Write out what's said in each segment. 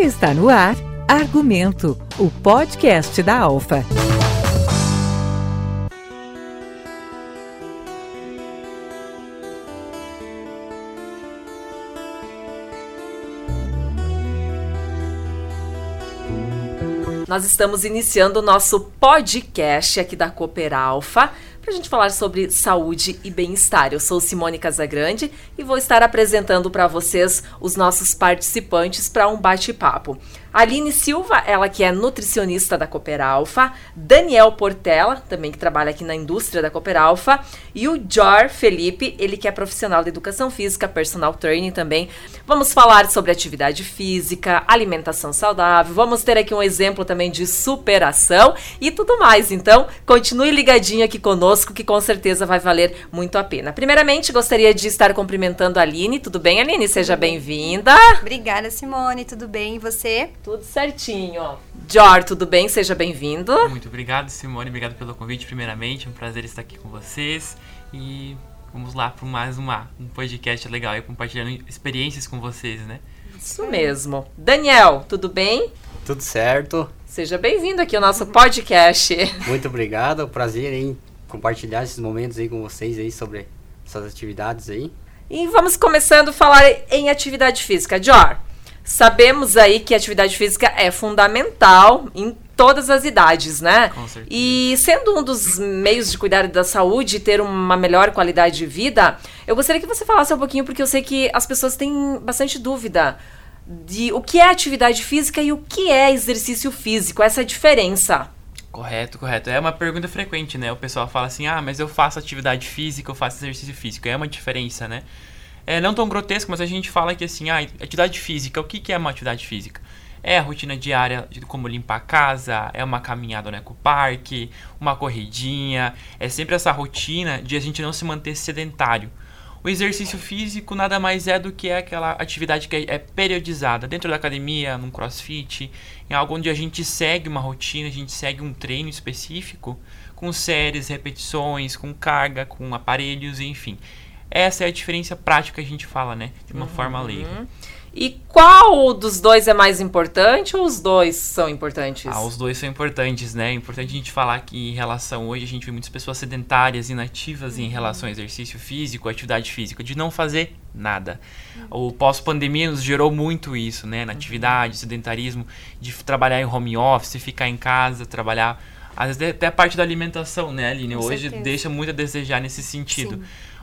Está no ar Argumento, o podcast da Alfa. Nós estamos iniciando o nosso podcast aqui da Cooper Alfa para a gente falar sobre saúde e bem-estar. Eu sou Simone Casagrande e vou estar apresentando para vocês os nossos participantes para um bate-papo. Aline Silva, ela que é nutricionista da Cooper Alfa, Daniel Portela, também que trabalha aqui na indústria da Cooper Alfa, e o Jor Felipe, ele que é profissional de educação física, personal training também. Vamos falar sobre atividade física, alimentação saudável, vamos ter aqui um exemplo também de superação e tudo mais. Então, continue ligadinho aqui conosco que com certeza vai valer muito a pena. Primeiramente, gostaria de estar cumprimentando a Aline. Tudo bem, Aline? Seja bem-vinda. Obrigada, Simone. Tudo bem? E você? Tudo certinho. Jor, tudo bem? Seja bem-vindo. Muito obrigado, Simone. Obrigado pelo convite, primeiramente. É um prazer estar aqui com vocês. E vamos lá para mais uma, um podcast legal aí, compartilhando experiências com vocês, né? Isso mesmo. Daniel, tudo bem? Tudo certo. Seja bem-vindo aqui ao nosso podcast. Muito obrigado. Prazer em compartilhar esses momentos aí com vocês aí sobre essas atividades aí. E vamos começando a falar em atividade física. Jor, Sabemos aí que a atividade física é fundamental em todas as idades, né? Com certeza. E sendo um dos meios de cuidar da saúde e ter uma melhor qualidade de vida, eu gostaria que você falasse um pouquinho, porque eu sei que as pessoas têm bastante dúvida de o que é atividade física e o que é exercício físico, essa diferença. Correto, correto. É uma pergunta frequente, né? O pessoal fala assim: ah, mas eu faço atividade física, eu faço exercício físico. É uma diferença, né? É, não tão grotesco, mas a gente fala que assim, ah, atividade física, o que, que é uma atividade física? É a rotina diária de como limpar a casa, é uma caminhada no ecoparque, uma corridinha, é sempre essa rotina de a gente não se manter sedentário. O exercício físico nada mais é do que aquela atividade que é periodizada dentro da academia, num crossfit, em algo onde a gente segue uma rotina, a gente segue um treino específico, com séries, repetições, com carga, com aparelhos, enfim. Essa é a diferença prática que a gente fala, né? De uma uhum. forma leiga. E qual dos dois é mais importante ou os dois são importantes? Ah, os dois são importantes, né? É importante a gente falar que em relação hoje a gente vê muitas pessoas sedentárias, inativas uhum. em relação ao exercício físico, atividade física, de não fazer nada. Uhum. O pós-pandemia nos gerou muito isso, né? Na atividade, sedentarismo, de trabalhar em home office, ficar em casa, trabalhar. Às vezes até a parte da alimentação, né, Aline? Com hoje certeza. deixa muito a desejar nesse sentido. Sim.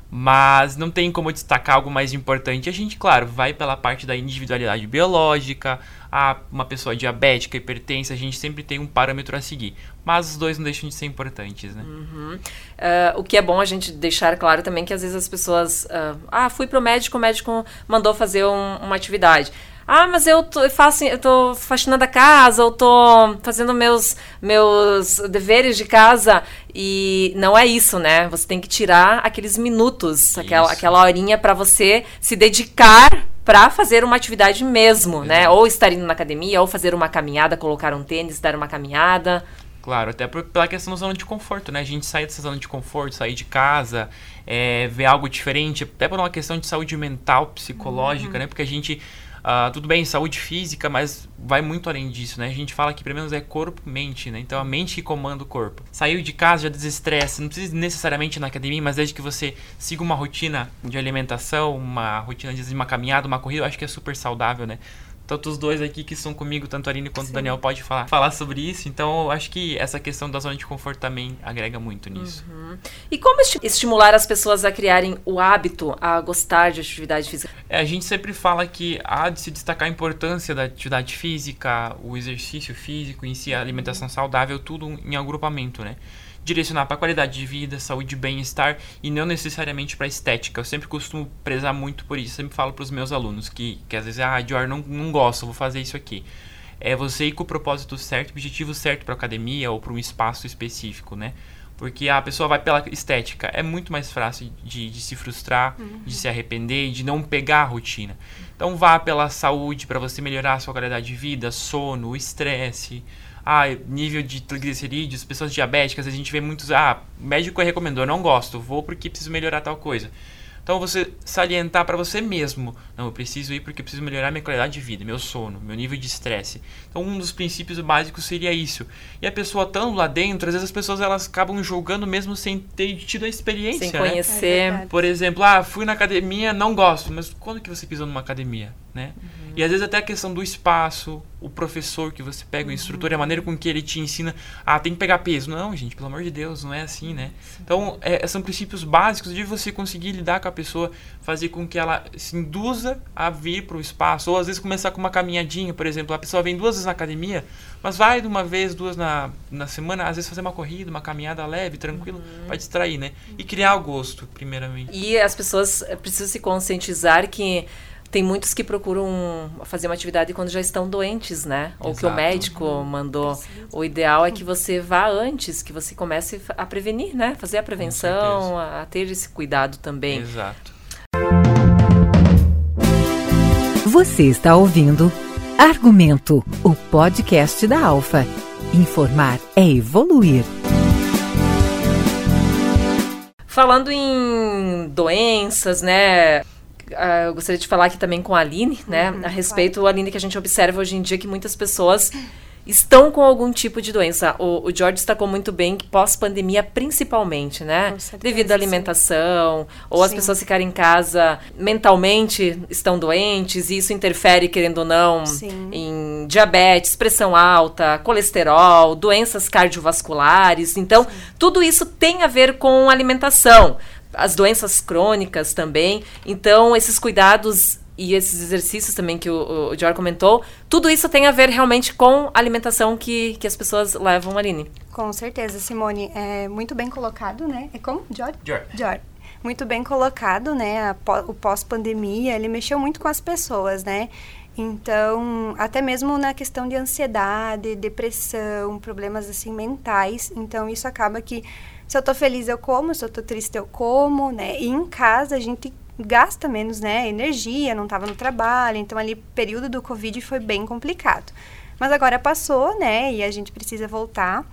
Mas não tem como destacar algo mais importante. A gente, claro, vai pela parte da individualidade biológica, a uma pessoa diabética, hipertensa, a gente sempre tem um parâmetro a seguir. Mas os dois não deixam de ser importantes, né? Uhum. Uh, o que é bom a gente deixar claro também que às vezes as pessoas. Uh, ah, fui pro médico, o médico mandou fazer um, uma atividade. Ah, mas eu, tô, eu faço, eu tô faxinando a casa, eu tô fazendo meus, meus deveres de casa. E não é isso, né? Você tem que tirar aqueles minutos, aquela, aquela horinha para você se dedicar para fazer uma atividade mesmo, né? Exato. né? Ou estar indo na academia, ou fazer uma caminhada, colocar um tênis, dar uma caminhada. Claro, até pela questão da zona de conforto, né? A gente sair dessa zona de conforto, sair de casa, é, ver algo diferente, até por uma questão de saúde mental, psicológica, uhum. né? Porque a gente Uh, tudo bem, saúde física, mas vai muito além disso, né? A gente fala que pelo menos é corpo-mente, né? Então a mente que comanda o corpo. Saiu de casa, já desestressa, não precisa necessariamente ir na academia, mas desde que você siga uma rotina de alimentação, uma rotina de uma caminhada, uma corrida, eu acho que é super saudável, né? Tanto os dois aqui que estão comigo, tanto a Aline quanto Sim. o Daniel, pode falar, falar sobre isso. Então, eu acho que essa questão da zona de conforto também agrega muito nisso. Uhum. E como estimular as pessoas a criarem o hábito a gostar de atividade física? É, a gente sempre fala que há de se destacar a importância da atividade física, o exercício físico, em si, a alimentação saudável, tudo em agrupamento, né? Direcionar para qualidade de vida, saúde e bem-estar e não necessariamente para estética. Eu sempre costumo prezar muito por isso. Eu sempre falo para os meus alunos que, que às vezes, ah, Dior, não, não gosto, vou fazer isso aqui. É você ir com o propósito certo, objetivo certo para academia ou para um espaço específico, né? Porque a pessoa vai pela estética. É muito mais fácil de, de se frustrar, uhum. de se arrepender, de não pegar a rotina. Então vá pela saúde para você melhorar a sua qualidade de vida, sono, estresse, ah, nível de triglicerídeos, pessoas diabéticas, a gente vê muitos, ah, médico recomendou, não gosto, vou porque preciso melhorar tal coisa. Então você salientar para você mesmo, não, eu preciso ir porque eu preciso melhorar minha qualidade de vida, meu sono, meu nível de estresse. Então um dos princípios básicos seria isso. E a pessoa estando lá dentro, às vezes as pessoas elas acabam julgando mesmo sem ter tido a experiência, Sem né? conhecer. É Por exemplo, ah, fui na academia, não gosto, mas quando que você pisou numa academia, né? E às vezes até a questão do espaço, o professor que você pega, o instrutor, a maneira com que ele te ensina, ah, tem que pegar peso. Não, gente, pelo amor de Deus, não é assim, né? Então, é, são princípios básicos de você conseguir lidar com a pessoa, fazer com que ela se induza a vir para o espaço, ou às vezes começar com uma caminhadinha, por exemplo, a pessoa vem duas vezes na academia, mas vai de uma vez, duas na, na semana, às vezes fazer uma corrida, uma caminhada leve, tranquilo, vai distrair, né? E criar o gosto, primeiramente. E as pessoas precisam se conscientizar que tem muitos que procuram fazer uma atividade quando já estão doentes, né? Ou que o Exato. médico mandou. O ideal é que você vá antes, que você comece a prevenir, né? Fazer a prevenção, a, a ter esse cuidado também. Exato. Você está ouvindo Argumento, o podcast da Alfa. Informar é evoluir. Falando em doenças, né? Ah, Eu gostaria de falar aqui também com a Aline, né? a respeito, Aline, que a gente observa hoje em dia que muitas pessoas estão com algum tipo de doença. O, o George destacou muito bem que pós-pandemia, principalmente, né? Certeza, Devido à sim. alimentação, ou as Sim. pessoas ficarem em casa mentalmente estão doentes, e isso interfere, querendo ou não, Sim. em diabetes, pressão alta, colesterol, doenças cardiovasculares. Então, tudo isso tem a ver com alimentação. As doenças crônicas também. Então, esses cuidados e esses exercícios também que o, o Dior comentou, tudo isso tem a ver realmente com a alimentação que, que as pessoas levam, Aline. Com certeza, Simone. É muito bem colocado, né? É como? Jor? Jor. Jor. Muito bem colocado, né? O pós-pandemia, ele mexeu muito com as pessoas, né? Então, até mesmo na questão de ansiedade, depressão, problemas assim mentais. Então, isso acaba que se eu tô feliz eu como, se eu tô triste eu como, né? E em casa a gente gasta menos, né, energia, não tava no trabalho, então ali período do Covid foi bem complicado. Mas agora passou, né, e a gente precisa voltar.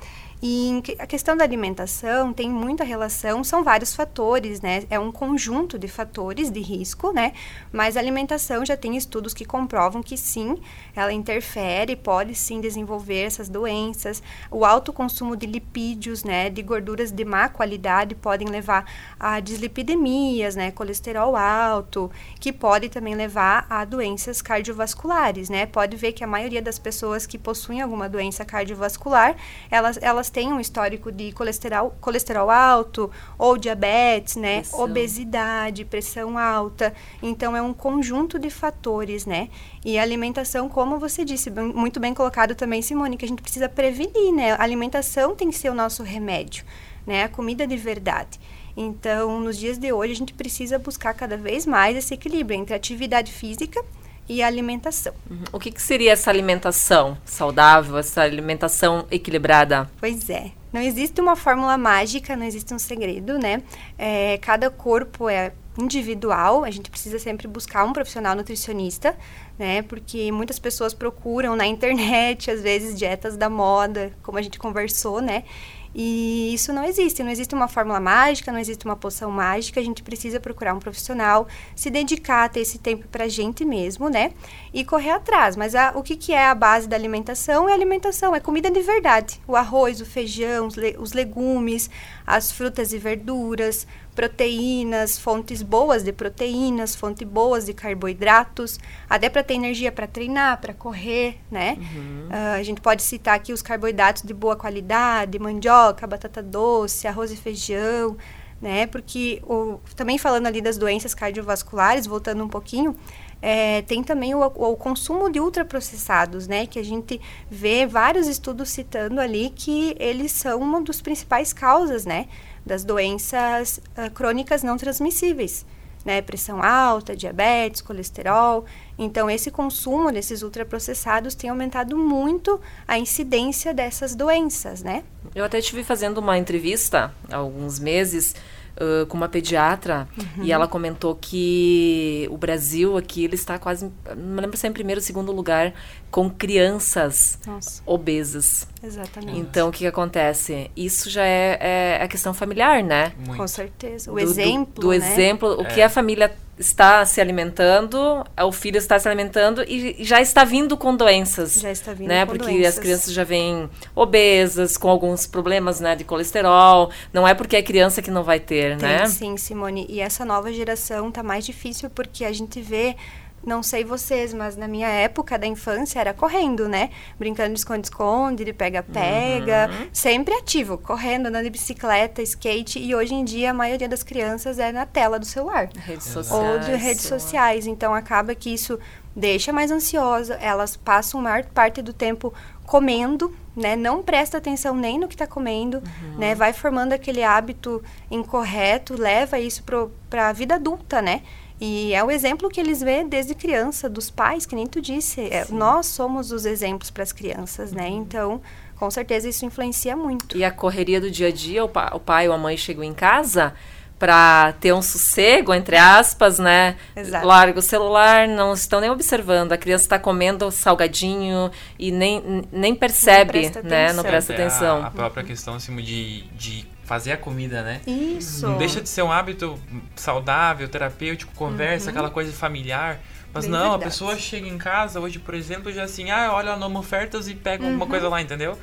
E a questão da alimentação tem muita relação, são vários fatores, né? É um conjunto de fatores de risco, né? Mas a alimentação já tem estudos que comprovam que sim, ela interfere, pode sim desenvolver essas doenças. O alto consumo de lipídios, né, de gorduras de má qualidade podem levar a dislipidemias, né, colesterol alto, que pode também levar a doenças cardiovasculares, né? Pode ver que a maioria das pessoas que possuem alguma doença cardiovascular, elas, elas têm um histórico de colesterol, colesterol alto ou diabetes, né? Pressão. Obesidade, pressão alta. Então, é um conjunto de fatores, né? E a alimentação, como você disse, bem- muito bem colocado também, Simone, que a gente precisa prevenir, né? A alimentação tem que ser o nosso remédio, né? A comida de verdade. Então, nos dias de hoje, a gente precisa buscar cada vez mais esse equilíbrio entre atividade física e alimentação. O que, que seria essa alimentação saudável, essa alimentação equilibrada? Pois é. Não existe uma fórmula mágica, não existe um segredo, né? É, cada corpo é individual, a gente precisa sempre buscar um profissional nutricionista, né? Porque muitas pessoas procuram na internet, às vezes, dietas da moda, como a gente conversou, né? E isso não existe, não existe uma fórmula mágica, não existe uma poção mágica, a gente precisa procurar um profissional, se dedicar a ter esse tempo pra gente mesmo, né? E correr atrás. Mas a- o que, que é a base da alimentação? É alimentação, é comida de verdade. O arroz, o feijão, os, le- os legumes, as frutas e verduras, proteínas, fontes boas de proteínas, fontes boas de carboidratos, até para ter energia para treinar, para correr, né? Ah, a gente pode citar aqui os carboidratos de boa qualidade, mandioca, batata doce, arroz e feijão, né? Porque o, também falando ali das doenças cardiovasculares, voltando um pouquinho, é, tem também o, o consumo de ultraprocessados, né? Que a gente vê vários estudos citando ali que eles são uma dos principais causas, né? Das doenças ah, crônicas não transmissíveis, né? Pressão alta, diabetes, colesterol. Então, esse consumo desses ultraprocessados tem aumentado muito a incidência dessas doenças, né? Eu até estive fazendo uma entrevista há alguns meses uh, com uma pediatra Uhum. e ela comentou que o Brasil aqui ele está quase, não lembro se é em primeiro ou segundo lugar com crianças Nossa, obesas. Exatamente. Então o que, que acontece? Isso já é, é a questão familiar, né? Muito. Com certeza. O Do- do- exemplo, do, né? exemplo, o É. que a família está se alimentando, o filho está se alimentando e já está vindo com doenças. Já está vindo né? com Porque doenças. as crianças já vêm obesas, com alguns problemas, né, de colesterol. Não é porque é criança que não vai ter, Tem né? sim, Simone. E essa nova geração tá mais difícil porque a gente vê, não sei vocês, mas na minha época da infância era correndo, né? Brincando de esconde-esconde, de pega-pega, Uhum. sempre ativo, correndo, andando de bicicleta, skate. E hoje em dia a maioria das crianças é na tela do celular. Redes sociais. Ou de redes sociais. Então acaba que isso deixa mais ansiosa, elas passam a maior parte do tempo comendo, né? Não presta atenção nem no que está comendo, né? Vai formando aquele hábito incorreto, leva isso para a vida adulta, né? E é o exemplo que eles vê desde criança, dos pais, que nem tu disse. É, nós somos os exemplos para as crianças, né? Então, com certeza isso influencia muito. E a correria do dia a dia, o, pa- o pai ou a mãe chegam em casa para ter um sossego, entre aspas, né? Exato. Larga o celular, não estão nem observando. A criança está comendo salgadinho e nem, nem percebe, presta né? Não atenção. presta É a- atenção. A, própria questão assim, de, de fazer a comida, né? Isso. Não deixa de ser um hábito saudável, terapêutico, conversa, aquela coisa familiar. Mas Uhum. Bem não, verdade. a pessoa chega em casa hoje, por exemplo, já assim, ah, olha no ofertas e pega alguma coisa lá, entendeu?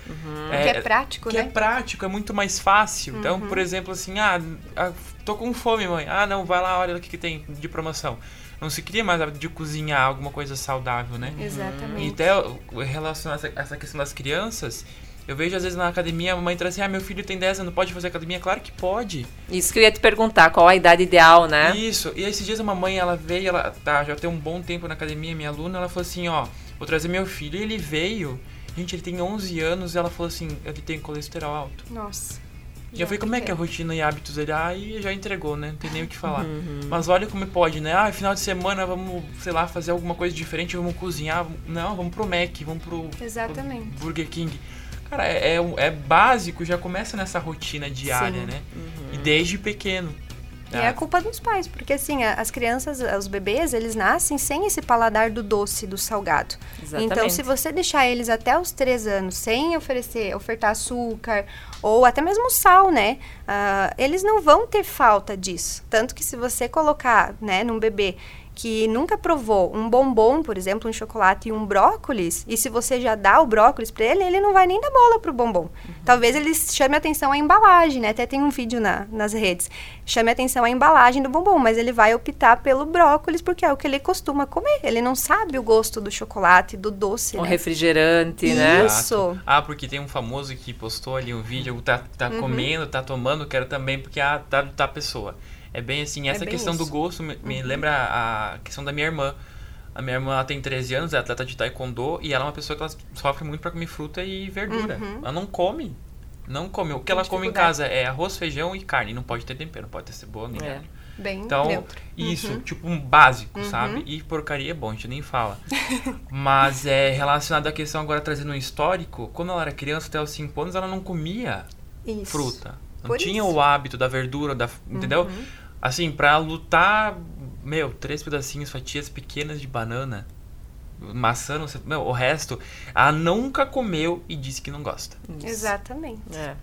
Que é prático, que né? é prático, é muito mais fácil. Então, Uhum. por exemplo, assim, ah, ah, tô com fome, mãe. Ah, não, vai lá, olha o que, que tem de promoção. Não se cria mais hábito de cozinhar alguma coisa saudável, né? E Exatamente. até o- relacionado a essa- essa questão das crianças, eu vejo às vezes na academia a mamãe traz assim, ah, meu filho tem 10 anos, não pode fazer academia? Claro que pode. Isso que eu ia te perguntar, qual a idade ideal, né? Isso. E esses dias a mamãe, ela veio, ela tá, já tem um bom tempo na academia, minha aluna, ela falou assim, ó, vou trazer meu filho. E ele veio, gente, ele tem 11 anos, e ela falou assim, ele tem colesterol alto. Nossa. E eu falei, como é que é a rotina e hábitos dele? Ah, e já entregou, né? Não tem nem o que falar. Uhum. Mas olha como pode, né? Ah, final de semana vamos, sei lá, fazer alguma coisa diferente, vamos cozinhar. Não, vamos pro Mac, vamos pro, Exatamente. pro Burger King. Cara, é, é, é básico, já começa nessa rotina diária, Sim. né? E desde pequeno. E é a culpa dos pais, porque assim, as crianças, os bebês, eles nascem sem esse paladar do doce, do salgado. Exatamente. Então, se você deixar eles até os três anos sem oferecer, ofertar açúcar ou até mesmo sal, né? ah, eles não vão ter falta disso. Tanto que se você colocar, né, num bebê que nunca provou um bombom, por exemplo, um chocolate e um brócolis, e se você já dá o brócolis para ele, ele não vai nem dar bola pro bombom. Talvez ele chame atenção à embalagem, né? Até tem um vídeo na- nas redes. Chame atenção à embalagem do bombom, mas ele vai optar pelo brócolis porque é o que ele costuma comer. Ele não sabe o gosto do chocolate, do doce, Um né? refrigerante, né? Isso. Ah, porque tem um famoso que postou ali um vídeo, tá, tá Uhum. comendo, tá tomando, quero também, porque ah, tá, tá a pessoa. É bem assim, essa bem questão do isso. gosto me, Uhum. me lembra a questão da minha irmã. A minha irmã ela tem 13 anos, é atleta de taekwondo, e ela é uma pessoa que ela sofre muito pra comer fruta e verdura. Uhum. Ela não come. Não come. O que ela come em casa é arroz, feijão e carne. Não pode ter tempero, não pode ter cebola nem É. Bem Então, neutro. isso, Uhum. tipo um básico, sabe? E porcaria é bom, a gente nem fala. Mas é relacionado à questão agora trazendo um histórico, quando ela era criança, até os 5 anos, ela não comia Isso. fruta. Não Por tinha isso. o hábito da verdura, da, entendeu? Assim, pra lutar, meu, três pedacinhos, fatias pequenas de banana, maçã, não sei, meu, o resto, ela nunca comeu e disse que não gosta. Isso. Exatamente. É.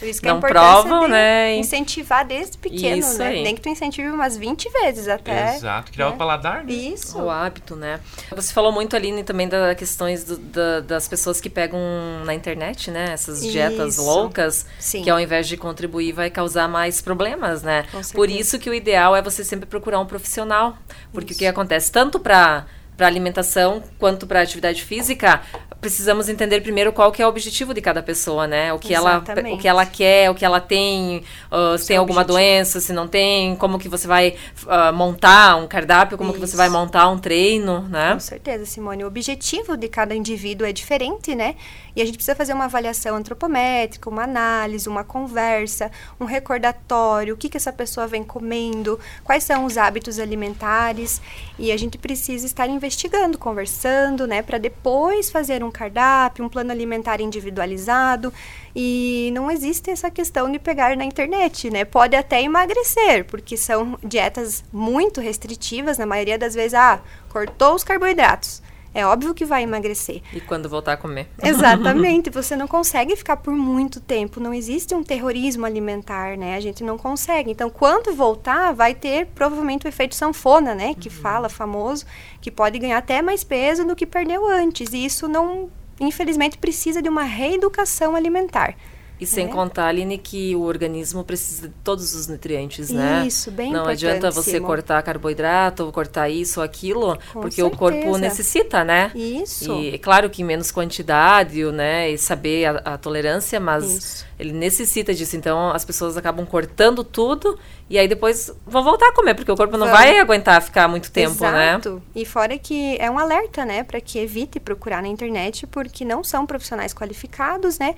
Por isso que Não a importância provam, de né? incentivar desde pequeno, Isso né? aí. Nem que tu incentive umas 20 vezes até. Exato, criar né? o paladar, né? Isso. O hábito, né? Você falou muito, Aline, também das questões do- da- das pessoas que pegam na internet, né? Essas dietas Isso. loucas, Sim. que ao invés de contribuir vai causar mais problemas, né? Por isso que o ideal é você sempre procurar um profissional. Porque o que acontece? Tanto para para alimentação quanto para atividade física, precisamos entender primeiro qual que é o objetivo de cada pessoa, né? O que ela Exatamente. o que ela quer, o que ela tem, ah, se tem alguma objetivo. doença, se não tem, como que você vai ah, montar um cardápio, como que você Isso. vai montar um treino, né? Com certeza, Simone. O objetivo de cada indivíduo é diferente, né? E a gente precisa fazer uma avaliação antropométrica, uma análise, uma conversa, um recordatório, o que, que essa pessoa vem comendo, quais são os hábitos alimentares. E a gente precisa estar investigando, conversando, né? Para depois fazer um cardápio, um plano alimentar individualizado. E não existe essa questão de pegar na internet, né? Pode até emagrecer, porque são dietas muito restritivas, na maioria das vezes, ah, cortou os carboidratos é óbvio que vai emagrecer. E quando voltar a comer. Exatamente. você não consegue ficar por muito tempo. Não existe um terrorismo alimentar, né? A gente não consegue. Então, quando voltar, vai ter provavelmente o efeito sanfona, né? Que uhum. fala, famoso, que pode ganhar até mais peso do que perdeu antes. E isso não, infelizmente, precisa de uma reeducação alimentar. E sem é. contar, Aline, que o organismo precisa de todos os nutrientes, né? Isso, bem Não adianta você cortar carboidrato ou cortar isso ou aquilo, Com porque certeza. o corpo necessita, né? Isso. E é claro que em menos quantidade, né? E saber a, a tolerância, mas isso. ele necessita disso. Então as pessoas acabam cortando tudo e aí depois vão voltar a comer, porque o corpo não vai, vai aguentar ficar muito tempo, Exato. né? Exato. E fora que é um alerta, né? Para que evite procurar na internet, porque não são profissionais qualificados, né?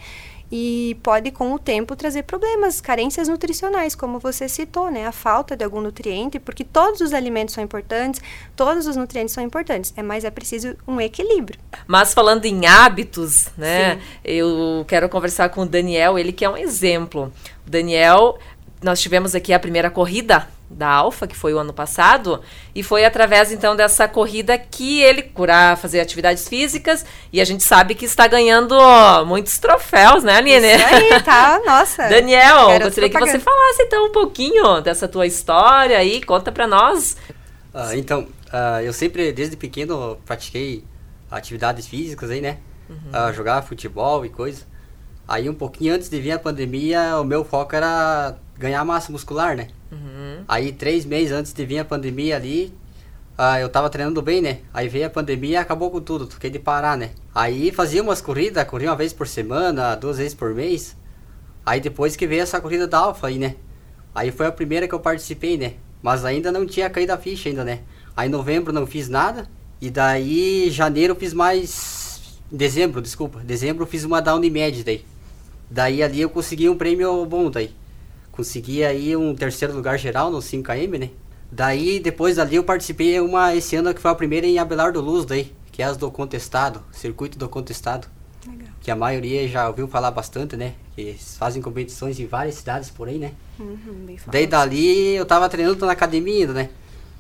e pode com o tempo trazer problemas, carências nutricionais, como você citou, né? A falta de algum nutriente, porque todos os alimentos são importantes, todos os nutrientes são importantes, é mas é preciso um equilíbrio. Mas falando em hábitos, né? Sim. Eu quero conversar com o Daniel, ele que é um exemplo. O Daniel, nós tivemos aqui a primeira corrida da Alfa, que foi o ano passado, e foi através então dessa corrida que ele curar, fazer atividades físicas, e a gente sabe que está ganhando muitos troféus, né, Aline? Isso aí, tá, nossa. Daniel, gostaria que você falasse então um pouquinho dessa tua história aí, conta para nós. Uh, então, uh, eu sempre, desde pequeno, pratiquei atividades físicas aí, né? Uhum. Uh, jogar futebol e coisa. Aí um pouquinho antes de vir a pandemia, o meu foco era ganhar massa muscular, né? Uhum. Aí três meses antes de vir a pandemia ali, uh, eu tava treinando bem, né? Aí veio a pandemia e acabou com tudo, fiquei de parar, né? Aí fazia umas corridas, corria uma vez por semana, duas vezes por mês. Aí depois que veio essa corrida da Alfa aí, né? Aí foi a primeira que eu participei, né? Mas ainda não tinha caído a ficha ainda, né? Aí em novembro não fiz nada. E daí janeiro fiz mais. Dezembro, desculpa. Dezembro fiz uma da Unimed daí. Daí ali eu consegui um prêmio bom daí consegui aí um terceiro lugar geral no 5km, né? Daí, depois dali, eu participei uma esse ano que foi a primeira em Abelardo Luz, daí, que é as do Contestado, Circuito do Contestado. Legal. Que a maioria já ouviu falar bastante, né? Que fazem competições em várias cidades por aí, né? Uhum, daí dali eu tava treinando na academia, né?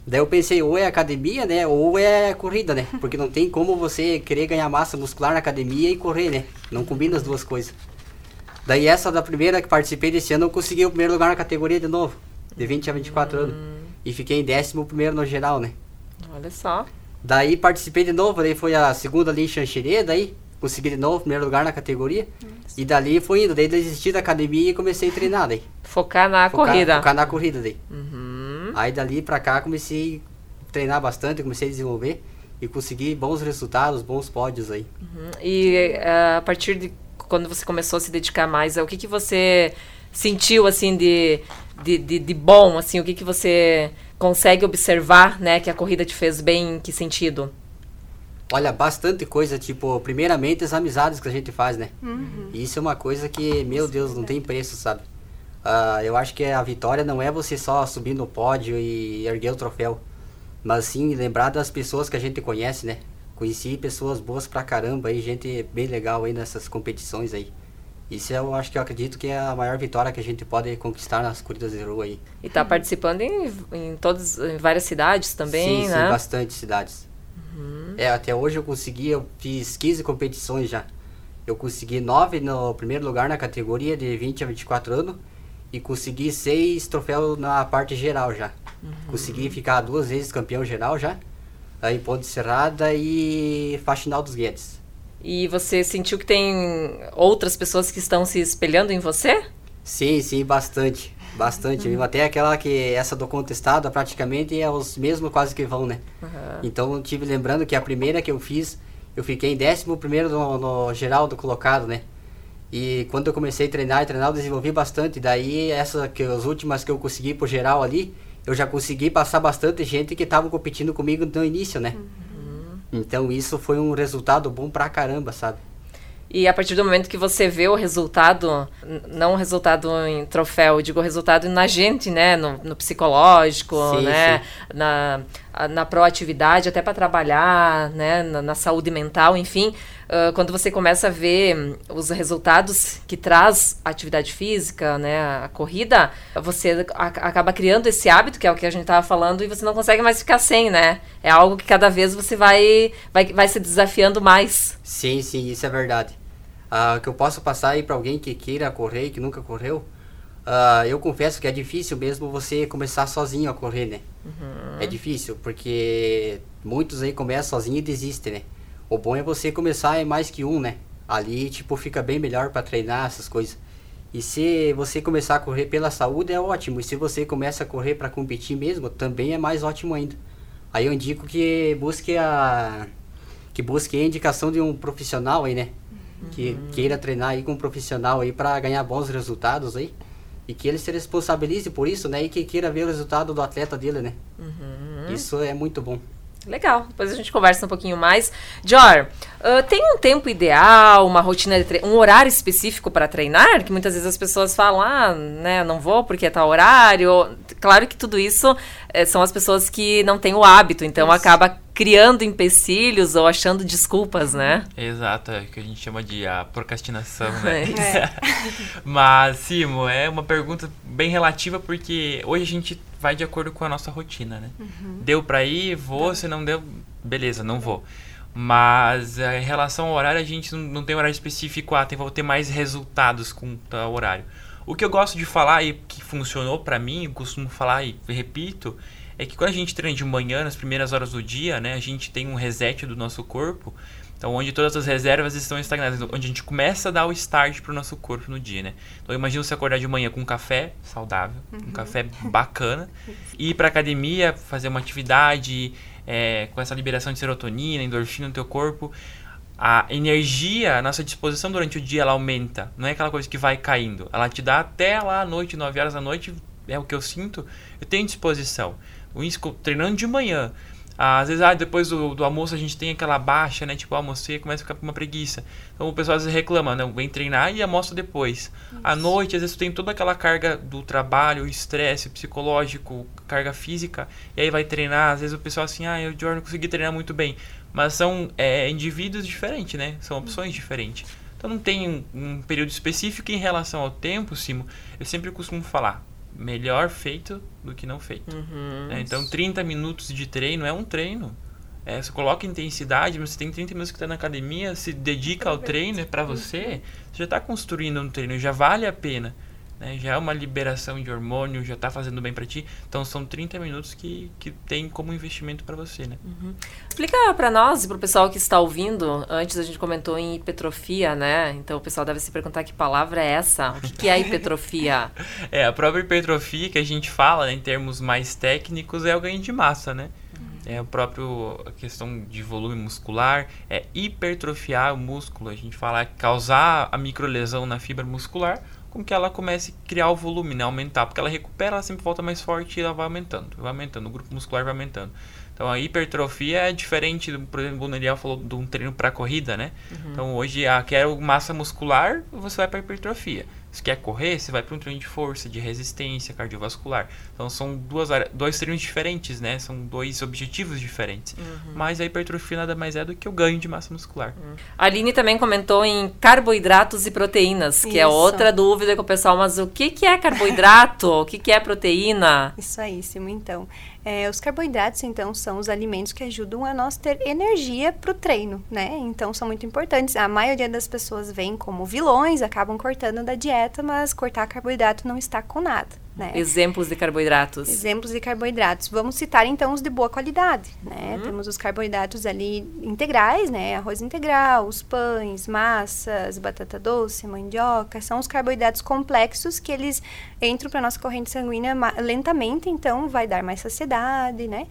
Daí eu pensei, ou é academia, né? Ou é corrida, né? Porque não tem como você querer ganhar massa muscular na academia e correr, né? Não combina as duas coisas. Daí essa da primeira que participei desse ano eu consegui o primeiro lugar na categoria de novo, de 20 a 24 hum. anos. E fiquei em décimo primeiro no geral, né? Olha só. Daí participei de novo, daí foi a segunda ali em Xanxerê, daí consegui de novo primeiro lugar na categoria. E dali foi indo, daí desisti da academia e comecei a treinar daí. Focar na focar, corrida. Focar na corrida daí. Uhum. Aí dali pra cá comecei a treinar bastante, comecei a desenvolver e consegui bons resultados, bons pódios aí. Uhum. E uh, a partir de quando você começou a se dedicar mais, o que, que você sentiu, assim, de, de, de, de bom, assim, o que, que você consegue observar, né, que a corrida te fez bem, em que sentido? Olha, bastante coisa, tipo, primeiramente as amizades que a gente faz, né? Uhum. Isso é uma coisa que, meu Deus, não tem preço, sabe? Uh, eu acho que a vitória não é você só subir no pódio e erguer o troféu, mas sim lembrar das pessoas que a gente conhece, né? Conheci pessoas boas pra caramba aí, gente bem legal aí nessas competições aí. Isso eu acho que eu acredito que é a maior vitória que a gente pode conquistar nas corridas de rua aí. E tá participando em, em todas, em várias cidades também, sim, né? Sim, bastante cidades. Uhum. É, até hoje eu consegui, eu fiz 15 competições já. Eu consegui 9 no primeiro lugar na categoria de 20 a 24 anos e consegui 6 troféus na parte geral já. Uhum. Consegui ficar duas vezes campeão geral já em Ponte Serrada e Faxinal dos Guedes. E você sentiu que tem outras pessoas que estão se espelhando em você? Sim, sim, bastante. Bastante. Uhum. Até aquela que essa do contestado praticamente é os mesmos quase que vão, né? Uhum. Então tive lembrando que a primeira que eu fiz, eu fiquei em décimo primeiro no, no geral do colocado, né? E quando eu comecei a treinar e treinar, eu desenvolvi bastante. Daí essa que as últimas que eu consegui pro geral ali, eu já consegui passar bastante gente que estava competindo comigo no início, né? Uhum. Então isso foi um resultado bom pra caramba, sabe? E a partir do momento que você vê o resultado, não o resultado em troféu, digo o resultado na gente, né? No, no psicológico, sim, né? Sim. Na, na proatividade, até para trabalhar, né, na, na, saúde mental, enfim, uh, quando você começa a ver os resultados que traz a atividade física, né, a corrida, você acaba criando esse hábito, que é o que a gente estava falando, e você não consegue mais ficar sem, né? É algo que cada vez você vai, vai, vai se desafiando mais. Sim, sim, isso é verdade. Uh, que eu posso passar aí para alguém que queira correr, que nunca correu, Uh, eu confesso que é difícil mesmo você começar sozinho a correr, né? Uhum. É difícil, porque muitos aí começam sozinho e desistem, né? O bom é você começar em mais que um, né? Ali, tipo, fica bem melhor para treinar essas coisas. E se você começar a correr pela saúde, é ótimo. E se você começa a correr para competir mesmo, também é mais ótimo ainda. Aí eu indico que busque a que busque a indicação de um profissional aí, né? Uhum. Que queira treinar aí com um profissional aí para ganhar bons resultados aí e que ele se responsabilize por isso, né? E que queira ver o resultado do atleta dele, né? Uhum. Isso é muito bom. Legal, depois a gente conversa um pouquinho mais. Jor, uh, tem um tempo ideal, uma rotina de um horário específico para treinar? Que muitas vezes as pessoas falam, ah, né, não vou porque tá horário. Claro que tudo isso é, são as pessoas que não têm o hábito, então isso. acaba criando empecilhos ou achando desculpas, né? Exato, é o que a gente chama de a procrastinação, né? É. Mas, Simo, é uma pergunta bem relativa porque hoje a gente vai de acordo com a nossa rotina, né? Uhum. Deu para ir, vou, se não deu, beleza, não vou. Mas eh, em relação ao horário, a gente não, tem horário específico, ah, tem, vou ter mais resultados com o horário. O que eu gosto de falar e que funcionou para mim, eu costumo falar e repito, é que quando a gente treina de manhã, nas primeiras horas do dia, né, a gente tem um reset do nosso corpo, então onde todas as reservas estão estagnadas, onde a gente começa a dar o start para o nosso corpo no dia, né? Então imagina você acordar de manhã com um café saudável, uhum. um café bacana, ir para academia, fazer uma atividade é, com essa liberação de serotonina, endorfina no teu corpo, a energia, a nossa disposição durante o dia ela aumenta, não é aquela coisa que vai caindo, ela te dá até lá à noite, 9 horas da noite, é o que eu sinto, eu tenho disposição treinando de manhã. Às vezes, ah, depois do, do, almoço a gente tem aquela baixa, né? Tipo, almocei começa a ficar com uma preguiça. Então o pessoal às vezes reclama, não, vem treinar e almoça depois. Isso. À noite, às vezes, tem toda aquela carga do trabalho, estresse psicológico, carga física, e aí vai treinar. Às vezes o pessoal assim, ah, eu de não consegui treinar muito bem. Mas são é, indivíduos diferentes, né? São opções diferentes. Então não tem um, um período específico em relação ao tempo, Simo. Eu sempre costumo falar, melhor feito do que não feito. Uhum. É, então, 30 minutos de treino é um treino. É, você coloca intensidade, mas você tem 30 minutos que está na academia, se dedica ao treino, é para você, você já está construindo um treino, já vale a pena né? Já é uma liberação de hormônio, já está fazendo bem para ti. Então são 30 minutos que, que tem como investimento para você, né? Uhum. Explica para nós e para o pessoal que está ouvindo. Antes a gente comentou em hipertrofia, né? Então o pessoal deve se perguntar que palavra é essa? O que, que é hipertrofia? é, a própria hipertrofia que a gente fala né, em termos mais técnicos é o ganho de massa, né? Uhum. É o próprio a questão de volume muscular, é hipertrofiar o músculo. A gente fala causar a microlesão na fibra muscular com que ela comece a criar o volume, né? Aumentar, porque ela recupera, ela sempre volta mais forte e ela vai aumentando, vai aumentando, o grupo muscular vai aumentando. Então a hipertrofia é diferente, por exemplo, o Neriel falou de um treino para corrida, né? Uhum. Então hoje, ah, quero massa muscular, você vai para hipertrofia. Se quer correr, você vai para um treino de força, de resistência cardiovascular. Então são duas dois treinos diferentes, né? São dois objetivos diferentes. Uhum. Mas a hipertrofia nada mais é do que o ganho de massa muscular. Uhum. A Aline também comentou em carboidratos e proteínas, que é Isso. é outra dúvida com o pessoal. Mas o que, que é carboidrato? o que, que é proteína? Isso aí, Sim, então. É, os carboidratos, então, são os alimentos que ajudam a nós ter energia para o treino, né? Então, são muito importantes. A maioria das pessoas vem como vilões, acabam cortando da dieta, mas cortar carboidrato não está com nada. Né? Exemplos de carboidratos. Exemplos de carboidratos. Vamos citar então os de boa qualidade, né? Uhum. Temos os carboidratos ali integrais, né? Arroz integral, os pães, massas, batata doce, mandioca, são os carboidratos complexos que eles entram para nossa corrente sanguínea lentamente, então vai dar mais saciedade, né?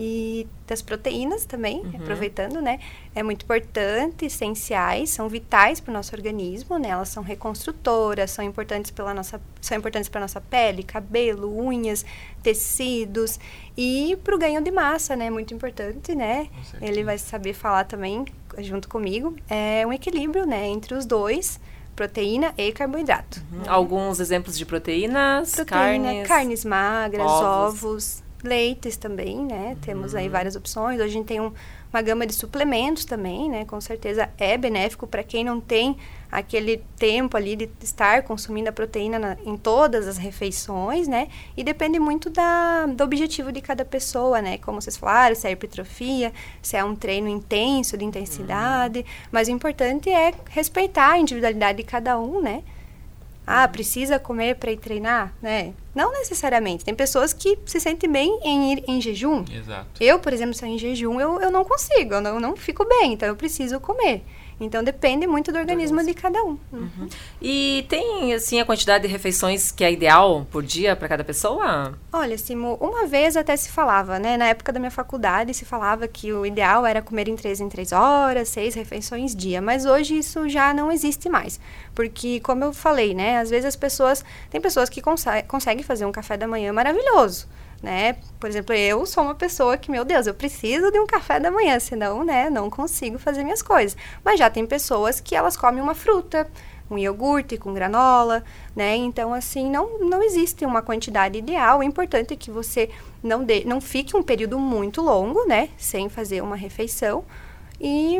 E das proteínas também, uhum. aproveitando, né? É muito importante, essenciais, são vitais para o nosso organismo, né? Elas são reconstrutoras, são importantes pela nossa, são importantes para nossa pele, cabelo, unhas, tecidos e para o ganho de massa, né? Muito importante, né? Ele vai saber falar também junto comigo. É um equilíbrio, né? Entre os dois proteína e carboidrato. Uhum. Alguns exemplos de proteínas? Proteína, carnes, carnes magras, ovos. ovos Leites também, né? Temos aí várias opções. Hoje a gente tem um, uma gama de suplementos também, né? Com certeza é benéfico para quem não tem aquele tempo ali de estar consumindo a proteína na, em todas as refeições, né? E depende muito da, do objetivo de cada pessoa, né? Como vocês falaram, se é hipertrofia, se é um treino intenso, de intensidade. Uhum. Mas o importante é respeitar a individualidade de cada um, né? Ah, precisa comer para ir treinar, né? Não necessariamente. Tem pessoas que se sentem bem em ir em jejum. Exato. Eu, por exemplo, se eu em jejum, eu, eu não consigo, eu não, eu não fico bem, então eu preciso comer. Então depende muito do organismo de cada um. Uhum. E tem assim a quantidade de refeições que é ideal por dia para cada pessoa? Olha, Simo, uma vez até se falava, né? Na época da minha faculdade se falava que o ideal era comer em três em três horas, seis refeições dia. Mas hoje isso já não existe mais, porque como eu falei, né? Às vezes as pessoas tem pessoas que conseguem fazer um café da manhã maravilhoso né? Por exemplo, eu sou uma pessoa que, meu Deus, eu preciso de um café da manhã, senão, né, não consigo fazer minhas coisas. Mas já tem pessoas que elas comem uma fruta, um iogurte com granola, né? Então, assim, não, não existe uma quantidade ideal. O importante é que você não, de, não fique um período muito longo, né? Sem fazer uma refeição. E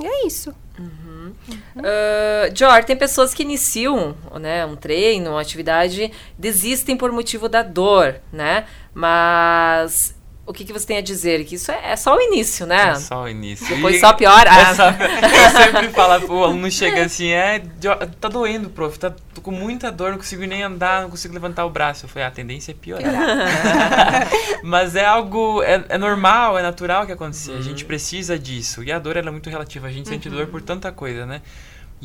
é isso. Uhum. Uhum. Uh, tem pessoas que iniciam né, um treino, uma atividade, desistem por motivo da dor, né? Mas o que, que você tem a dizer? Que isso é, é, só o início, né? É só o início. Depois e só piora. É só, eu sempre falo pro aluno chega assim, é, tá doendo, prof, tá, tô com muita dor, não consigo nem andar, não consigo levantar o braço. Eu falei, ah, a tendência é piorar. Mas é algo, é, é, normal, é natural que aconteça. Uhum. A gente precisa disso. E a dor, ela é muito relativa. A gente uhum. sente dor por tanta coisa, né?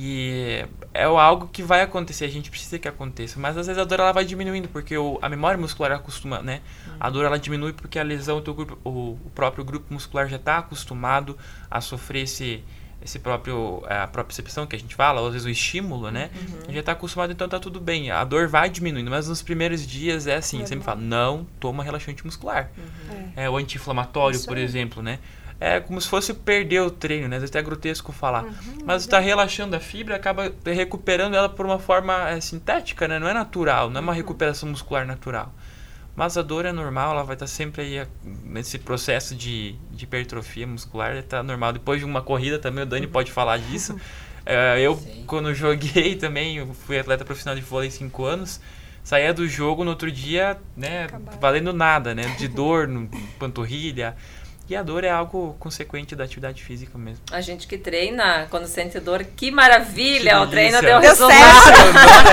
E é algo que vai acontecer, a gente precisa que aconteça. Mas às vezes a dor ela vai diminuindo, porque o, a memória muscular acostuma, né? Uhum. A dor ela diminui porque a lesão, o, grupo, o, o próprio grupo muscular já está acostumado a sofrer esse, esse próprio, a própria percepção que a gente fala, ou às vezes o estímulo, né? Uhum. Já está acostumado, então tá tudo bem. A dor vai diminuindo, mas nos primeiros dias é assim, é sempre fala, não toma relaxante muscular. Uhum. É, o anti-inflamatório, por exemplo, né? É como se fosse perder o treino, né? Às vezes é grotesco falar. Uhum, Mas está relaxando a fibra acaba recuperando ela por uma forma é, sintética, né? Não é natural, não é uma uhum. recuperação muscular natural. Mas a dor é normal, ela vai estar tá sempre aí nesse processo de, de hipertrofia muscular, está normal. Depois de uma corrida também, o Dani uhum. pode falar disso. É, eu, Sim. quando joguei também, eu fui atleta profissional de vôlei 5 anos, saía do jogo no outro dia, né, valendo nada, né, de dor no panturrilha, e a dor é algo consequente da atividade física mesmo. A gente que treina, quando sente dor, que maravilha! Que o treino deu, deu resultado.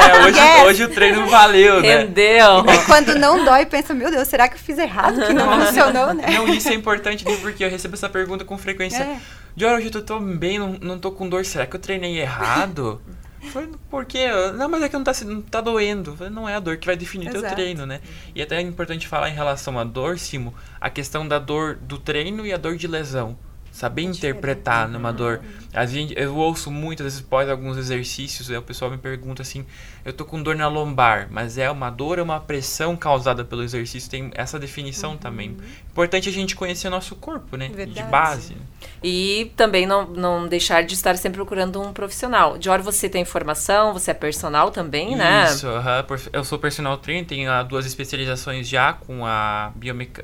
É, hoje, yes. hoje o treino valeu, né? Rendeu. E quando não dói, pensa, meu Deus, será que eu fiz errado? Que não funcionou, né? Não, isso é importante porque eu recebo essa pergunta com frequência. É. Dior, hoje eu tô bem, não, não tô com dor. Será que eu treinei errado? Falei, por quê? Não, mas é que não tá, não tá doendo. Falei, não é a dor que vai definir Exato. teu treino, né? E até é importante falar em relação à dor, Simo, a questão da dor do treino e a dor de lesão saber interpretar numa dor. A gente, eu ouço muitas vezes após alguns exercícios, o pessoal me pergunta assim: eu tô com dor na lombar, mas é uma dor ou uma pressão causada pelo exercício? Tem essa definição uhum. também. Importante a gente conhecer o nosso corpo, né? Verdade. De base. E também não, não deixar de estar sempre procurando um profissional. De hora você tem formação, você é personal também, Isso, né? Isso, uh -huh. eu sou personal trainer, tenho duas especializações já com a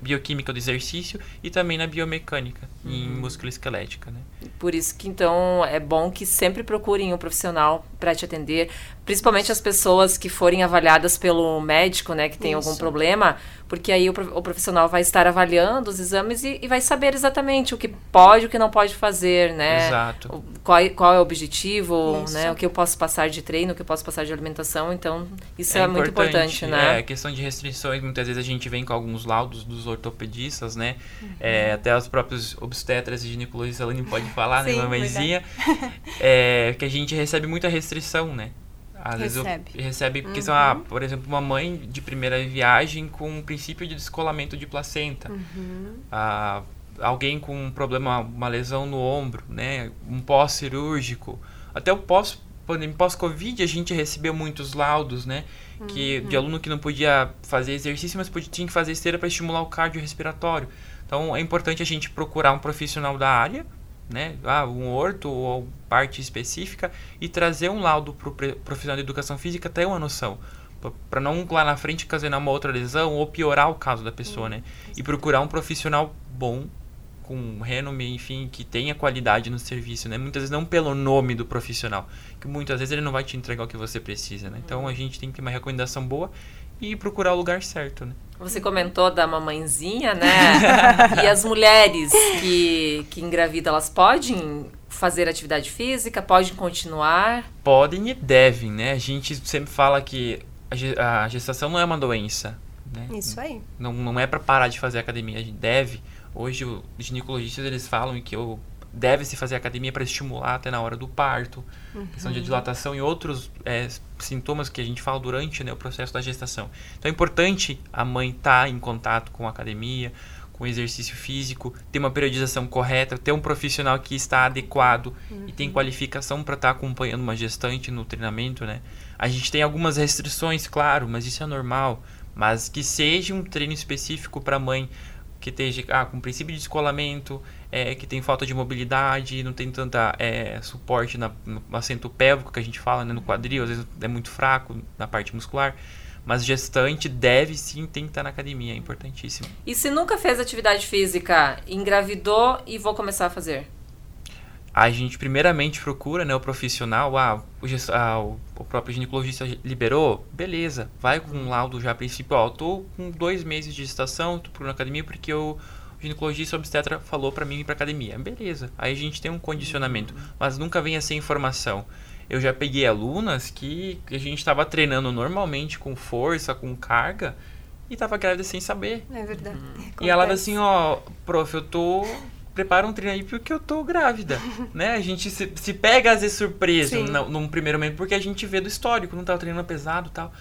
bioquímica do exercício e também na biomecânica, uhum. em música musculoesquelética, né? Por isso que então é bom que sempre procurem um profissional para te atender, principalmente as pessoas que forem avaliadas pelo médico, né, que tem isso. algum problema, porque aí o, o, profissional vai estar avaliando os exames e, e, vai saber exatamente o que pode e o que não pode fazer, né? Exato. O, qual, qual é o objetivo, isso. né? O que eu posso passar de treino, o que eu posso passar de alimentação, então isso é, é muito importante, né? É, questão de restrições, muitas vezes a gente vem com alguns laudos dos ortopedistas, né? Uhum. É, até os próprios obstetras e ginecologistas, a Aline pode falar, né, Sim, né, mamãezinha? É, que a gente recebe muita restrição, né? Às recebe. vezes recebe porque uhum. são, ah, por exemplo, uma mãe de primeira viagem com um princípio de descolamento de placenta. Uhum. Ah, alguém com um problema, uma lesão no ombro, né? Um pós-cirúrgico. Até o pós pós-Covid a gente recebeu muitos laudos, né? Que, uhum. De aluno que não podia fazer exercício, mas podia, tinha que fazer esteira para estimular o cardiorrespiratório. Então é importante a gente procurar um profissional da área né, ah, um orto ou parte específica e trazer um laudo para o profissional de educação física ter uma noção. para não lá na frente ocasionar uma outra lesão ou piorar o caso da pessoa, né? E procurar um profissional bom com renome, enfim, que tenha qualidade no serviço, né? Muitas vezes não pelo nome do profissional, que muitas vezes ele não vai te entregar o que você precisa, né? Então a gente tem que ter uma recomendação boa e procurar o lugar certo, né? Você comentou da mamãezinha, né? e as mulheres que, que engravidam, elas podem fazer atividade física? Podem continuar? Podem e devem, né? A gente sempre fala que a gestação não é uma doença, né? Isso aí. Não, não é para parar de fazer academia, a gente deve. Hoje os ginecologistas eles falam que eu deve se fazer academia para estimular até na hora do parto, uhum. questão de dilatação e outros é, sintomas que a gente fala durante né, o processo da gestação. Então é importante a mãe estar tá em contato com a academia, com exercício físico, ter uma periodização correta, ter um profissional que está adequado uhum. e tem uhum. qualificação para estar tá acompanhando uma gestante no treinamento, né? A gente tem algumas restrições, claro, mas isso é normal. Mas que seja um treino específico para a mãe que esteja ah, com princípio de descolamento, é, que tem falta de mobilidade, não tem tanta é, suporte na, no assento pélvico que a gente fala, né, no quadril, às vezes é muito fraco na parte muscular. Mas gestante deve sim tem que estar na academia, é importantíssimo. E se nunca fez atividade física, engravidou e vou começar a fazer? A gente primeiramente procura né, o profissional, ah, o, ah, o próprio ginecologista liberou, beleza, vai com um laudo já a princípio, ó, tô com dois meses de gestação, tô procurando academia porque o ginecologista obstetra falou para mim ir pra academia, beleza, aí a gente tem um condicionamento, mas nunca vem sem informação. Eu já peguei alunas que, que a gente estava treinando normalmente com força, com carga, e tava grávida sem saber. É verdade. E ela assim, ó, prof, eu tô prepara um treino aí porque eu tô grávida, né? A gente se, se pega às vezes surpreso no, num primeiro momento porque a gente vê do histórico, não tá treinando pesado e tal.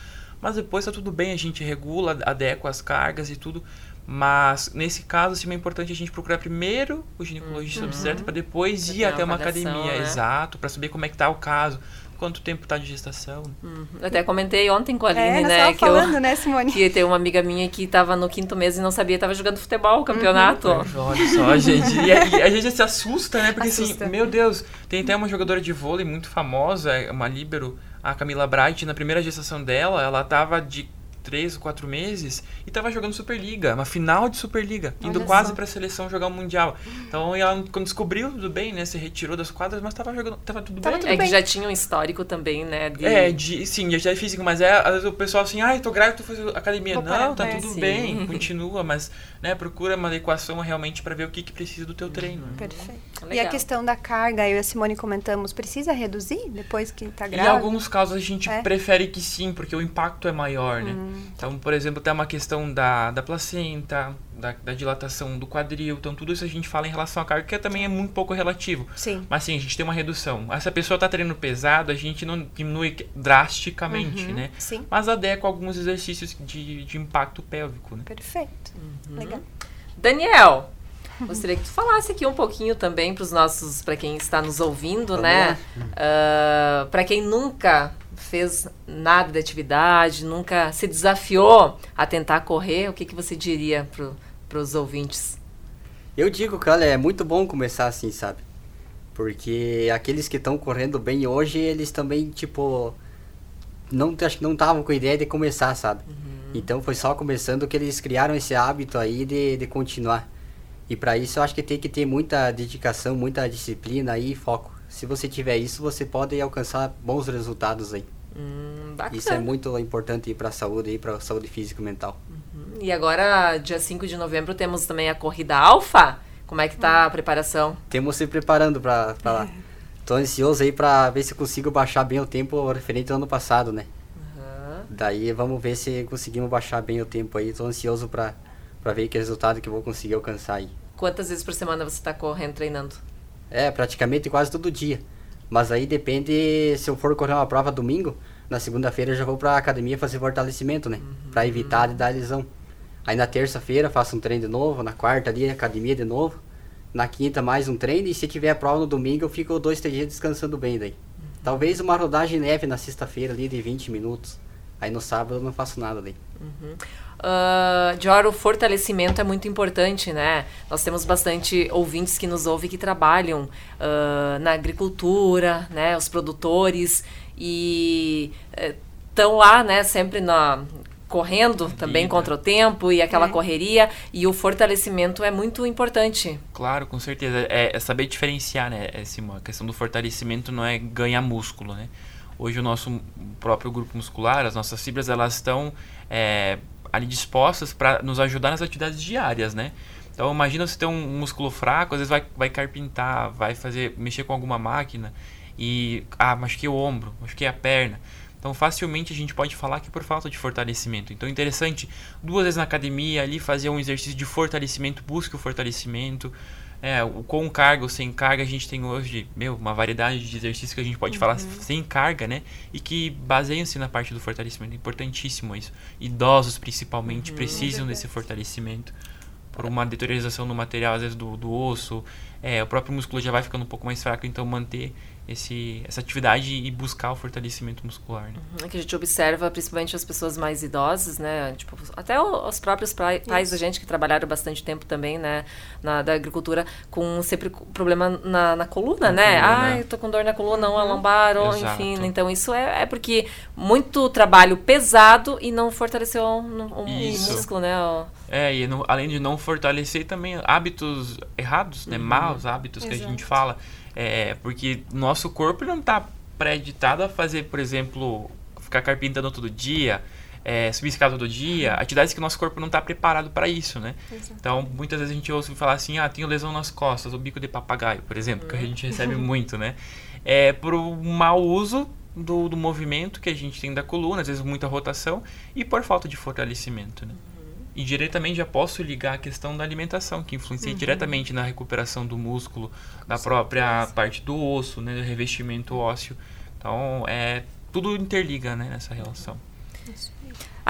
Mas depois tá tudo bem, a gente regula, adequa as cargas e tudo. Mas nesse caso, assim, é importante a gente procurar primeiro o ginecologista uhum. obstetra para depois ir até uma academia, né? exato, para saber como é que tá o caso quanto tempo tá de gestação. Uhum. Eu até comentei ontem com a Aline, é, né? Que falando, eu, né, Simone? Que tem uma amiga minha que tava no quinto mês e não sabia, tava jogando futebol, campeonato. Uhum. Olha só, gente. E, e, a gente se assusta, né? Porque assim, assusta. assim, meu Deus, tem até uma jogadora de vôlei muito famosa, uma líbero, a Camila Bright, na primeira gestação dela, ela tava de três, quatro meses e tava jogando Superliga, uma final de Superliga, indo Olha quase para a seleção jogar o Mundial. Então, ela, quando descobriu, tudo bem, né? Se retirou das quadras, mas tava jogando, tava tudo tava bem. Tudo é bem. que já tinha um histórico também, né? De... É, de, sim, já é físico, mas é, às vezes o pessoal assim, ah, tô grávida, tô fazendo academia. Vou Não, tá tudo sim. bem, continua, mas, né, procura uma adequação realmente para ver o que, que precisa do teu treino. Né? Perfeito. Legal. E a questão da carga, eu e a Simone comentamos, precisa reduzir depois que tá grávida? Em alguns casos a gente é? prefere que sim, porque o impacto é maior, né? Hum. Então, por exemplo, tem uma questão da, da placenta, da, da, dilatação do quadril. Então, tudo isso a gente fala em relação à carga, que também é muito pouco relativo. Sim. Mas sim, a gente tem uma redução. Essa pessoa está treinando pesado, a gente não diminui drasticamente, uhum, né? Sim. Mas adequa alguns exercícios de, de impacto pélvico, né? Perfeito. Uhum. Legal. Daniel, Gostaria que tu falasse aqui um pouquinho também para os nossos, para quem está nos ouvindo, Vamos né? Uh, ah, para quem nunca fez nada de atividade, nunca se desafiou a tentar correr, o que, que você diria para os ouvintes? Eu digo, cara, é muito bom começar assim, sabe? Porque aqueles que estão correndo bem hoje, eles também, tipo, não acho que não estavam com a ideia de começar, sabe? Uhum. Então foi só começando que eles criaram esse hábito aí de, de continuar. E para isso eu acho que tem que ter muita dedicação, muita disciplina e foco. Se você tiver isso, você pode alcançar bons resultados aí. Hum, isso é muito importante para a saúde e para a saúde física e mental. Uhum. E agora, dia 5 de novembro, temos também a corrida alfa. Como é que tá a preparação? Temos se preparando para lá. Tô ansioso aí para ver se consigo baixar bem o tempo referente ao ano passado, né? Uhum. Daí vamos ver se conseguimos baixar bem o tempo aí. Tô ansioso para ver que resultado que vou conseguir alcançar aí. Quantas vezes por semana você está correndo, treinando? É, praticamente quase todo dia. Mas aí depende, se eu for correr uma prova domingo, na segunda-feira eu já vou pra academia fazer fortalecimento, né? Uhum. Pra evitar de dar lesão. Aí na terça-feira faço um treino de novo, na quarta ali academia de novo. Na quinta mais um treino e se tiver a prova no domingo eu fico dois, três dias descansando bem daí. Uhum. Talvez uma rodagem leve na sexta-feira ali de 20 minutos. Aí no sábado eu não faço nada daí. Uhum. Uh, Dior, o fortalecimento é muito importante, né? Nós temos bastante ouvintes que nos ouvem que trabalham uh, na agricultura, né? Os produtores e uh, estão lá, né, sempre na correndo também contra o tempo e aquela É. correria e o fortalecimento é muito importante. Claro, com certeza. É, é saber diferenciar, né, Simão? A questão do fortalecimento não é ganhar músculo, né? Hoje o nosso próprio grupo muscular, as nossas fibras, elas estão é, ali dispostas para nos ajudar nas atividades diárias, né? Então imagina você ter um músculo fraco, às vezes vai, vai carpintar, vai fazer, mexer com alguma máquina e, ah, machuquei o ombro, machuquei a perna. Então facilmente a gente pode falar que por falta de fortalecimento. Então interessante, duas vezes na academia ali fazer um exercício de fortalecimento, busque o fortalecimento. É, o com carga ou sem carga a gente tem hoje, meu, uma variedade de exercícios que a gente pode falar sem carga, né? E que baseiam-se na parte do fortalecimento. É importantíssimo isso. Idosos principalmente precisam desse fortalecimento por uma deteriorização no material, às vezes do, do osso. É, o próprio músculo já vai ficando um pouco mais fraco, então manter esse, essa atividade e buscar o fortalecimento muscular. Né? É que a gente observa principalmente as pessoas mais idosas, né? Tipo, até o- os próprios pai- pais da gente que trabalharam bastante tempo também, né? Na da agricultura, com sempre problema na, na coluna, Na né? coluna. Ai, eu tô com dor na coluna, ou a lombar, ou Exato. enfim. Então isso é, é porque muito trabalho pesado e não fortaleceu um, um Isso. músculo, né? O- É, e não- além de não fortalecer também hábitos errados, né? Maus hábitos que a gente fala. É, porque nosso corpo não está pré-editado a fazer, por exemplo, ficar carpintando todo dia, é, subir escada todo dia, atividades que o nosso corpo não está preparado para isso, né? Então, muitas vezes a gente ouve falar assim, ah, tenho lesão nas costas, o bico de papagaio, por exemplo, que a gente recebe muito, né? É por um mau uso do, do movimento que a gente tem da coluna, às vezes muita rotação, e por falta de fortalecimento, né? E diretamente já posso ligar a questão da alimentação, que influencia diretamente na recuperação do músculo, da própria parte do osso, né, do revestimento ósseo. Então, é tudo interliga, né, nessa relação.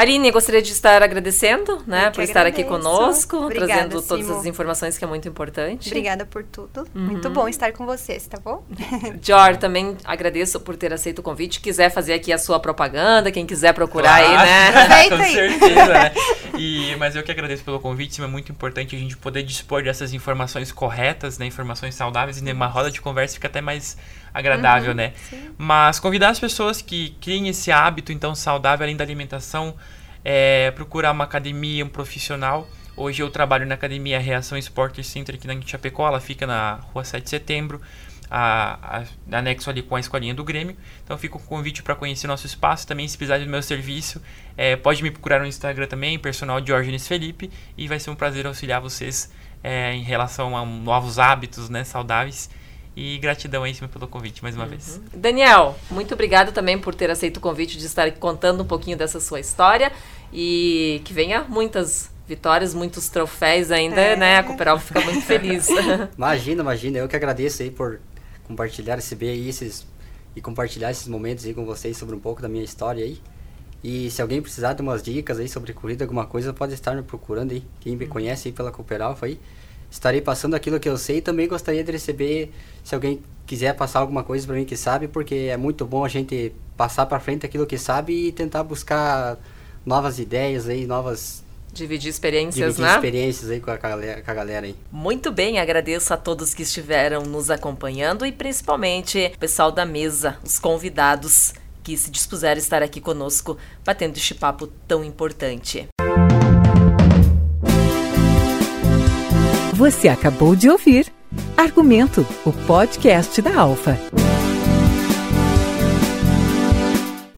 Aline, gostaria de estar agradecendo, né, por estar aqui agradeço. conosco, Obrigada, trazendo todas Simo. as informações que é muito importante. Obrigada por tudo. Muito bom estar com vocês, tá bom? Jor, também agradeço por ter aceito o convite. Quiser fazer aqui a sua propaganda, quem quiser procurar aí, né? Aproveita Com aí. certeza, né? E, mas eu que agradeço pelo convite, Sim, é muito importante a gente poder dispor dessas informações corretas, né? Informações saudáveis e numa roda de conversa fica até mais agradável, né? Mas convidar as pessoas que criem esse hábito, então, saudável, além da alimentação, é, procurar uma academia, um profissional. Hoje eu trabalho na academia Reação Sport Center aqui na Chapecó, ela fica na rua 7 de setembro, a, a, anexo ali com a escolinha do Grêmio. Então fica o convite para conhecer nosso espaço. Também, se precisar do meu serviço, é, pode me procurar no Instagram também, personal Diógenes Felipe, e vai ser um prazer auxiliar vocês é, em relação a novos hábitos né, saudáveis. E gratidão aí pelo convite mais uma vez. Daniel, muito obrigada também por ter aceito o convite de estar aqui contando um pouquinho dessa sua história e que venha muitas vitórias, muitos troféus ainda, É. né? A Cooperal fica muito feliz. Imagina, imagina. Eu que agradeço aí por compartilhar, receber aí esses e compartilhar esses momentos aí com vocês sobre um pouco da minha história aí. E se alguém precisar de umas dicas aí sobre corrida, alguma coisa, pode estar me procurando aí. Quem me conhece aí pela Cooper Alpha aí. Estarei passando aquilo que eu sei e também gostaria de receber, se alguém quiser passar alguma coisa para mim que sabe, porque é muito bom a gente passar para frente aquilo que sabe e tentar buscar novas ideias aí, novas Dividir experiências, dividir né? experiências aí com a galera, com a galera aí. Muito bem, agradeço a todos que estiveram nos acompanhando e principalmente o pessoal da mesa, os convidados que se dispuseram a estar aqui conosco, batendo este papo tão importante. Você acabou de ouvir Argumento, o podcast da Alfa.